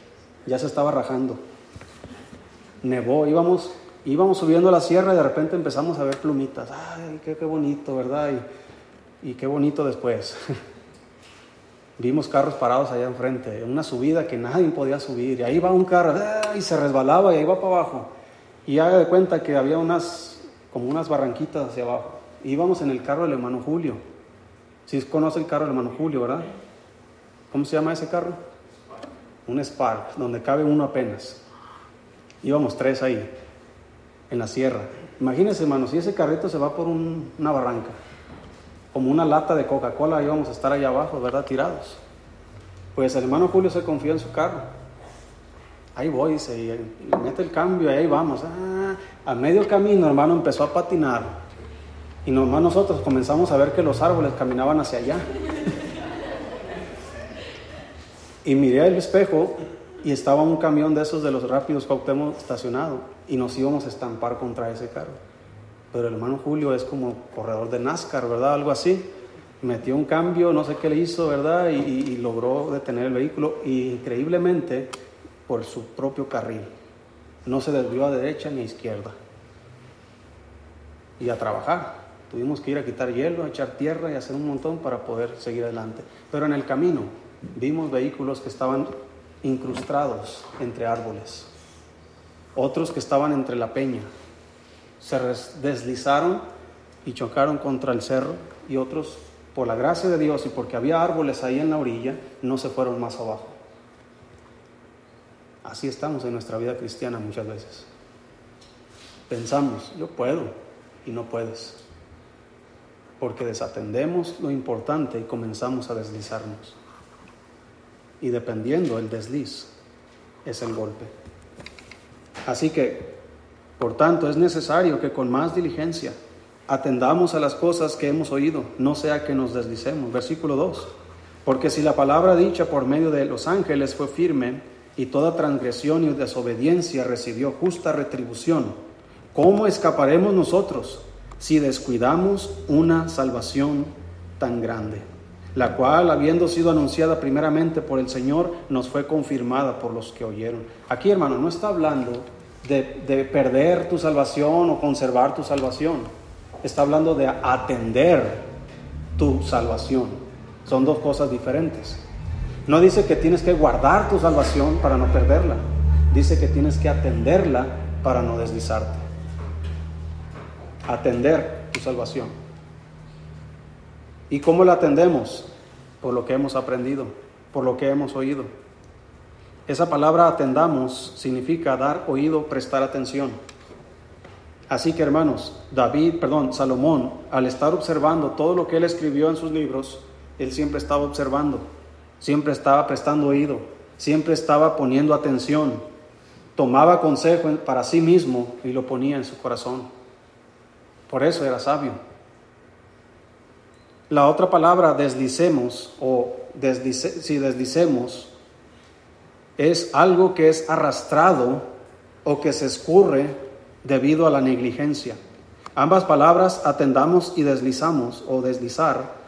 Ya se estaba rajando. Nevó, íbamos íbamos subiendo la sierra y de repente empezamos a ver plumitas. ¡Ay, qué, bonito, verdad! Y, qué bonito después. Vimos carros parados allá enfrente, una subida que nadie podía subir. Y ahí va un carro y se resbalaba y ahí va para abajo. Y haga de cuenta que había unas, como unas barranquitas hacia abajo. Íbamos en el carro del hermano Julio. Si ¿Sí conoce el carro del hermano Julio, ¿verdad? ¿Cómo se llama ese carro? Un Spark, donde cabe uno apenas. Íbamos tres ahí en la sierra. Imagínense, hermanos, si ese carrito se va por una barranca, como una lata de Coca-Cola, íbamos a estar allá abajo, ¿verdad? Tirados. Pues el hermano Julio se confió en su carro. Ahí voy, se mete el cambio y ahí vamos. Ah, a medio camino, hermano, empezó a patinar. Y nomás nosotros comenzamos a ver que los árboles caminaban hacia allá. Y miré el espejo y estaba un camión de esos de los rápidos Cuauhtémoc estacionado y nos íbamos a estampar contra ese carro. Pero el hermano Julio es como corredor de NASCAR, ¿verdad? Algo así. Metió un cambio, no sé qué le hizo, ¿verdad? Y, logró detener el vehículo y increíblemente por su propio carril. No se desvió a derecha ni a izquierda. Y a trabajar. Tuvimos que ir a quitar hielo, a echar tierra y hacer un montón para poder seguir adelante. Pero en el camino vimos vehículos que estaban incrustados entre árboles. otros que estaban entre la peña. Se deslizaron y chocaron contra el cerro y otros, por la gracia de Dios y porque había árboles ahí en la orilla, no se fueron más abajo. Así estamos en nuestra vida cristiana muchas veces. Pensamos, yo puedo y no puedes. Porque desatendemos lo importante y comenzamos a deslizarnos. Y dependiendo el desliz es el golpe. Así que, por tanto, es necesario que con más diligencia atendamos a las cosas que hemos oído, no sea que nos deslicemos. Versículo 2. Porque si la palabra dicha por medio de los ángeles fue firme y toda transgresión y desobediencia recibió justa retribución, ¿cómo escaparemos nosotros si descuidamos una salvación tan grande? La cual, habiendo sido anunciada primeramente por el Señor, nos fue confirmada por los que oyeron. Aquí, hermano, no está hablando de, de perder tu salvación o conservar tu salvación está hablando de atender tu salvación. Son dos cosas diferentes. No dice que tienes que guardar tu salvación para no perderla. Dice que tienes que atenderla para no deslizarte. Atender tu salvación. ¿Y cómo la atendemos? Por lo que hemos aprendido, por lo que hemos oído. Esa palabra atendamos significa dar oído, prestar atención. Así que hermanos, David, perdón, Salomón, al estar observando todo lo que él escribió en sus libros, él siempre estaba observando, siempre estaba prestando oído, siempre estaba poniendo atención, tomaba consejo para sí mismo y lo ponía en su corazón. Por eso era sabio. La otra palabra deslicemos o si deslicemos es algo que es arrastrado o que se escurre debido a la negligencia. Ambas palabras atendamos y deslizamos o deslizar.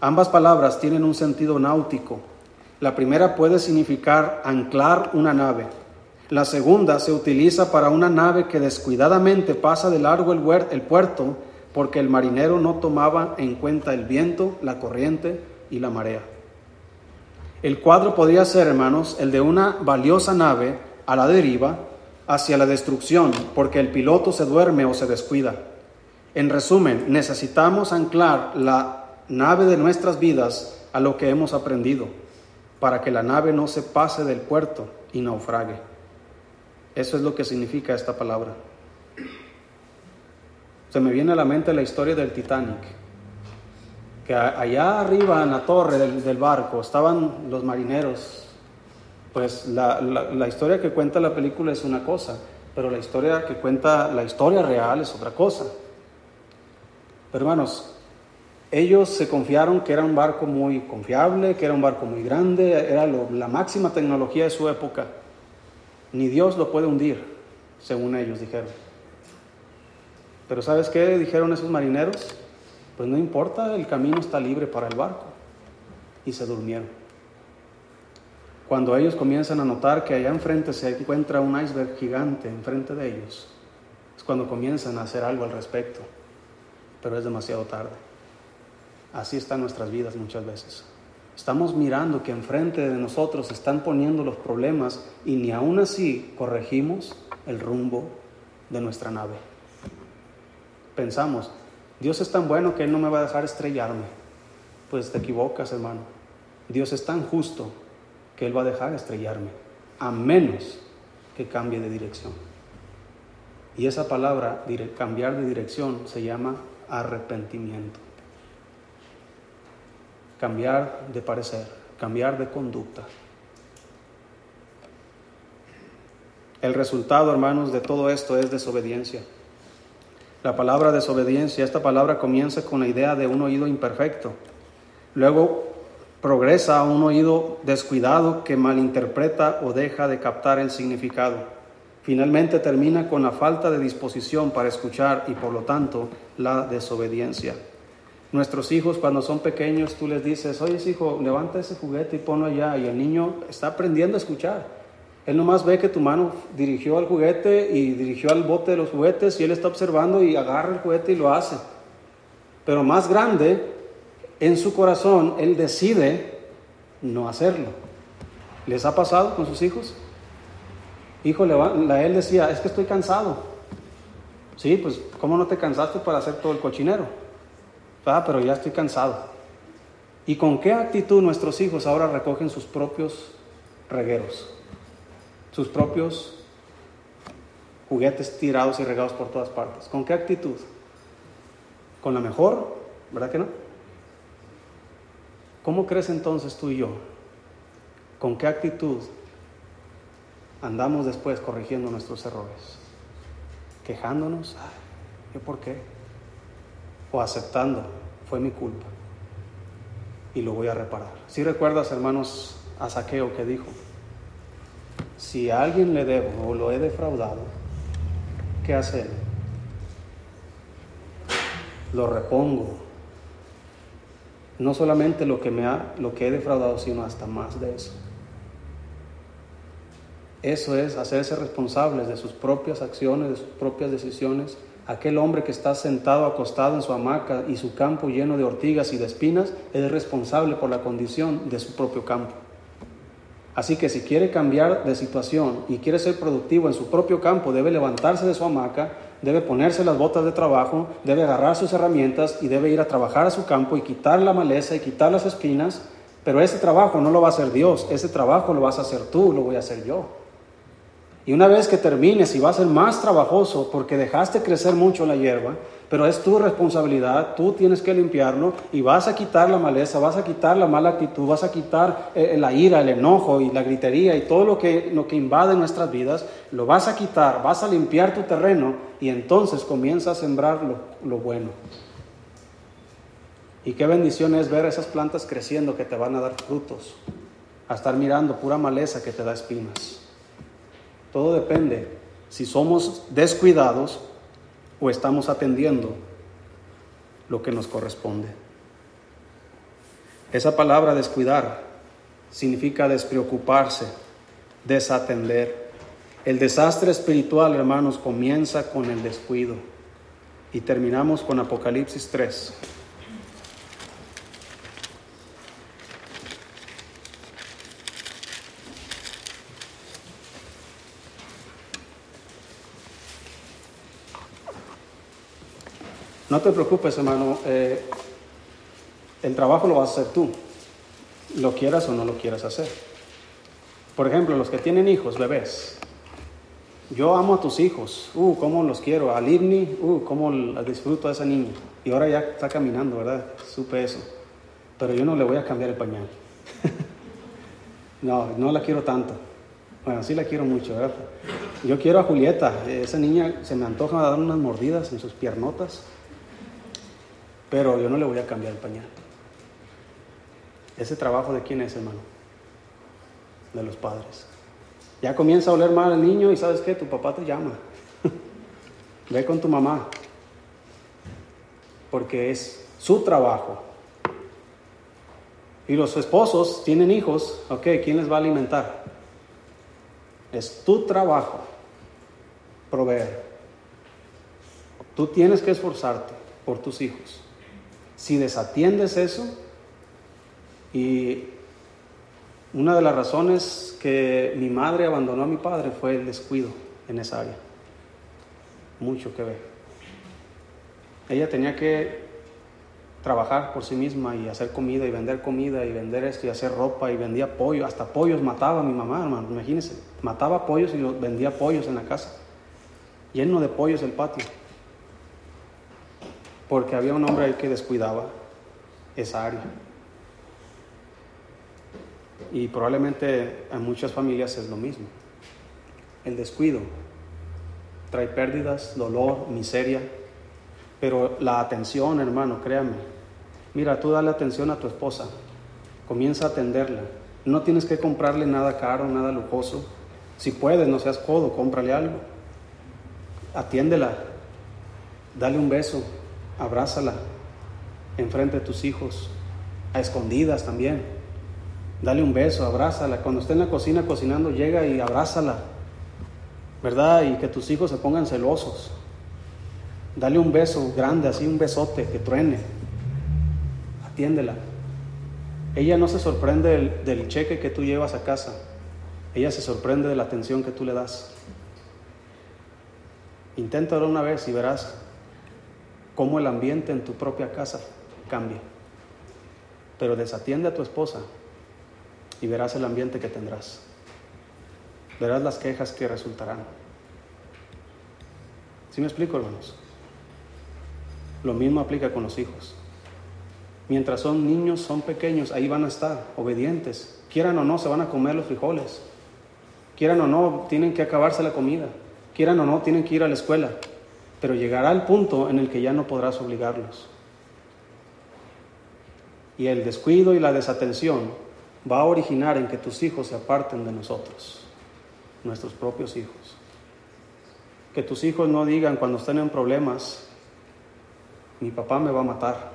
Ambas palabras tienen un sentido náutico. La primera puede significar anclar una nave. La segunda se utiliza para una nave que descuidadamente pasa de largo el, el puerto porque el marinero no tomaba en cuenta el viento, la corriente y la marea. El cuadro podría ser, hermanos, el de una valiosa nave a la deriva hacia la destrucción porque el piloto se duerme o se descuida. En resumen, necesitamos anclar la nave de nuestras vidas a lo que hemos aprendido para que la nave no se pase del puerto y naufrague. Eso es lo que significa esta palabra. Se me viene a la mente la historia del Titanic, que allá arriba en la torre del, barco estaban los marineros pues la, la, historia que cuenta la película es una cosa, pero la historia que cuenta la historia real es otra cosa. Pero hermanos, ellos se confiaron que era un barco muy confiable, que era un barco muy grande, era la máxima tecnología de su época. Ni Dios lo puede hundir, según ellos dijeron. Pero ¿sabes qué dijeron esos marineros? Pues no importa, el camino está libre para el barco. Y se durmieron. Cuando ellos comienzan a notar que allá enfrente se encuentra un iceberg gigante enfrente de ellos, es cuando comienzan a hacer algo al respecto, pero es demasiado tarde. Así están nuestras vidas muchas veces. Estamos mirando que enfrente de nosotros están poniendo los problemas y ni aún así corregimos el rumbo de nuestra nave. Pensamos, Dios es tan bueno que Él no me va a dejar estrellarme. Pues te equivocas, hermano. Dios es tan justo que Él va a dejar estrellarme, a menos que cambie de dirección. Y esa palabra, cambiar de dirección, se llama arrepentimiento. Cambiar de parecer, cambiar de conducta. El resultado, hermanos, de todo esto es desobediencia. La palabra desobediencia, esta palabra comienza con la idea de un oído imperfecto. Luego progresa a un oído descuidado que malinterpreta o deja de captar el significado. Finalmente termina con la falta de disposición para escuchar y por lo tanto la desobediencia. Nuestros hijos cuando son pequeños tú les dices, oye hijo, levanta ese juguete y ponlo allá y el niño está aprendiendo a escuchar. Él nomás ve que tu mano dirigió al juguete y dirigió al bote de los juguetes y él está observando y agarra el juguete y lo hace. Pero más grande, en su corazón él decide no hacerlo. ¿Les ha pasado con sus hijos? Hijo, él decía, es que estoy cansado. Sí, pues, ¿cómo no te cansaste para hacer todo el cochinero? Ah, pero ya estoy cansado. ¿Y con qué actitud nuestros hijos ahora recogen sus propios regueros? Sus propios juguetes tirados y regados por todas partes. ¿Con qué actitud? ¿Con la mejor? ¿Verdad que no? ¿Cómo crees entonces tú y yo? ¿Con qué actitud andamos después corrigiendo nuestros errores? ¿Quejándonos? ¿Yo por qué? ¿O aceptando? Fue mi culpa y lo voy a reparar. Si recuerdas, hermanos, a Saqueo que dijo, si a alguien le debo o lo he defraudado, ¿qué hace él? Lo repongo. No solamente lo que me ha, lo que he defraudado, sino hasta más de eso. Eso es hacerse responsables de sus propias acciones, de sus propias decisiones. Aquel hombre que está sentado acostado en su hamaca y su campo lleno de ortigas y de espinas es responsable por la condición de su propio campo. Así que si quiere cambiar de situación y quiere ser productivo en su propio campo, debe levantarse de su hamaca, debe ponerse las botas de trabajo, debe agarrar sus herramientas y debe ir a trabajar a su campo y quitar la maleza y quitar las espinas. Pero ese trabajo no lo va a hacer Dios, ese trabajo lo vas a hacer tú, lo voy a hacer yo. Y una vez que termines y va a ser más trabajoso porque dejaste crecer mucho la hierba, pero es tu responsabilidad, tú tienes que limpiarlo y vas a quitar la maleza, vas a quitar la mala actitud, vas a quitar eh, la ira, el enojo y la gritería y todo lo que, lo que invade nuestras vidas, lo vas a quitar, vas a limpiar tu terreno y entonces comienza a sembrar lo, lo bueno. Y qué bendición es ver esas plantas creciendo que te van a dar frutos, a estar mirando pura maleza que te da espinas. Todo depende si somos descuidados o estamos atendiendo lo que nos corresponde. Esa palabra descuidar significa despreocuparse, desatender. El desastre espiritual, hermanos, comienza con el descuido. Y terminamos con Apocalipsis 3. No te preocupes, hermano. Eh, el trabajo lo vas a hacer tú, lo quieras o no lo quieras hacer. Por ejemplo, los que tienen hijos, bebés. Yo amo a tus hijos. Uh, cómo los quiero. A Livni, uh, cómo disfruto a esa niña. Y ahora ya está caminando, ¿verdad? Supe eso. Pero yo no le voy a cambiar el pañal. no, no la quiero tanto. Bueno, sí la quiero mucho, ¿verdad? Yo quiero a Julieta. Esa niña se me antoja dar unas mordidas en sus piernotas. Pero yo no le voy a cambiar el pañal. ¿Ese trabajo de quién es, hermano? De los padres. Ya comienza a oler mal el niño y sabes qué, tu papá te llama. Ve con tu mamá. Porque es su trabajo. Y los esposos tienen hijos, ok, ¿quién les va a alimentar? Es tu trabajo proveer. Tú tienes que esforzarte por tus hijos. Si desatiendes eso, y una de las razones que mi madre abandonó a mi padre fue el descuido en esa área. Mucho que ver. Ella tenía que trabajar por sí misma y hacer comida y vender comida y vender esto y hacer ropa y vendía pollo, hasta pollos mataba a mi mamá, hermano, imagínense, mataba pollos y vendía pollos en la casa, lleno de pollos el patio porque había un hombre ahí que descuidaba esa área. Y probablemente en muchas familias es lo mismo. El descuido trae pérdidas, dolor, miseria, pero la atención, hermano, créame. Mira, tú dale atención a tu esposa, comienza a atenderla. No tienes que comprarle nada caro, nada lujoso. Si puedes, no seas codo, cómprale algo. Atiéndela, dale un beso, abrázala enfrente de tus hijos, a escondidas también. Dale un beso, abrázala. Cuando esté en la cocina cocinando, llega y abrázala, ¿verdad? Y que tus hijos se pongan celosos. Dale un beso grande, así un besote que truene. Atiéndela. Ella no se sorprende del, del cheque que tú llevas a casa, ella se sorprende de la atención que tú le das. Inténtalo una vez y verás cómo el ambiente en tu propia casa cambia. Pero desatiende a tu esposa y verás el ambiente que tendrás. Verás las quejas que resultarán. ¿Sí me explico, hermanos? Lo mismo aplica con los hijos. Mientras son niños, son pequeños, ahí van a estar, obedientes. Quieran o no, se van a comer los frijoles. Quieran o no, tienen que acabarse la comida. Quieran o no, tienen que ir a la escuela. Pero llegará el punto en el que ya no podrás obligarlos. Y el descuido y la desatención va a originar en que tus hijos se aparten de nosotros, nuestros propios hijos. Que tus hijos no digan cuando estén en problemas, mi papá me va a matar,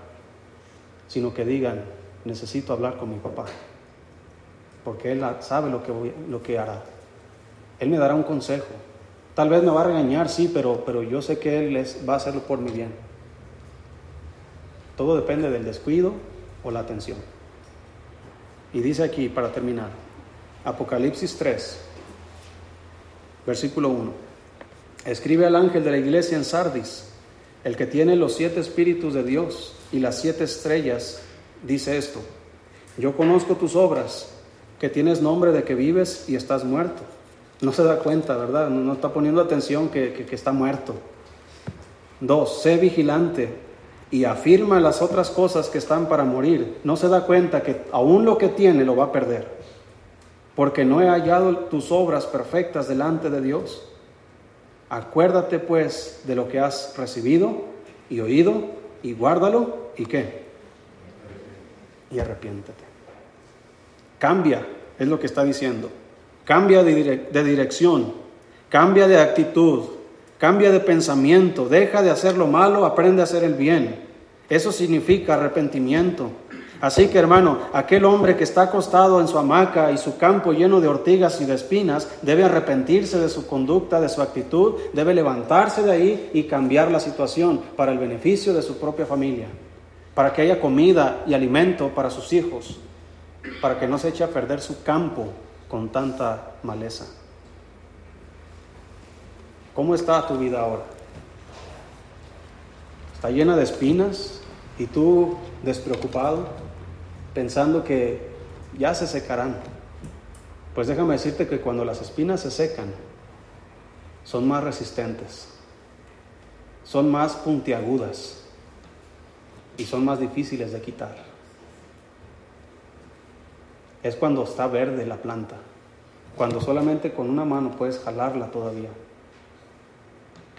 sino que digan, necesito hablar con mi papá, porque él sabe lo que, lo que hará. Él me dará un consejo. Tal vez me va a regañar, sí, pero, pero yo sé que Él va a hacerlo por mi bien. Todo depende del descuido o la atención. Y dice aquí, para terminar, Apocalipsis 3, versículo 1. Escribe al ángel de la iglesia en Sardis, el que tiene los siete espíritus de Dios y las siete estrellas, dice esto, yo conozco tus obras, que tienes nombre de que vives y estás muerto. No se da cuenta, ¿verdad? No, está poniendo atención que, que está muerto. Dos, sé vigilante y afirma las otras cosas que están para morir, no se da cuenta que aún lo que tiene lo va a perder, porque no he hallado tus obras perfectas delante de Dios. Acuérdate pues de lo que has recibido y oído y guárdalo y qué. Y arrepiéntete. Cambia, es lo que está diciendo. Cambia de, dirección, cambia de actitud, Cambia de pensamiento, deja de hacer lo malo, aprende a hacer el bien. Eso significa arrepentimiento. Así que hermano, aquel hombre que está acostado en su hamaca y su campo lleno de ortigas y de espinas, debe arrepentirse de su conducta, de su actitud, debe levantarse de ahí y cambiar la situación para el beneficio de su propia familia, para que haya comida y alimento para sus hijos, para que no se eche a perder su campo con tanta maleza. ¿Cómo está tu vida ahora? ¿Está llena de espinas y tú despreocupado, pensando que ya se secarán? Pues déjame decirte que cuando las espinas se secan, son más resistentes, son más puntiagudas y son más difíciles de quitar. Es cuando está verde la planta, cuando solamente con una mano puedes jalarla todavía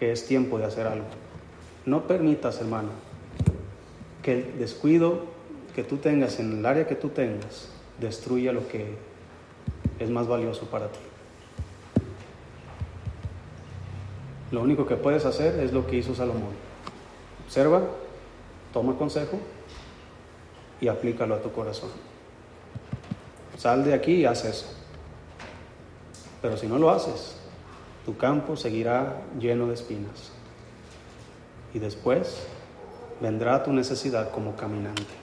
que es tiempo de hacer algo. No permitas, hermano, que el descuido que tú tengas en el área que tú tengas destruya lo que es más valioso para ti. Lo único que puedes hacer es lo que hizo Salomón. Observa, toma consejo y aplícalo a tu corazón. Sal de aquí y haz eso. Pero si no lo haces, tu campo seguirá lleno de espinas. Y después vendrá tu necesidad como caminante.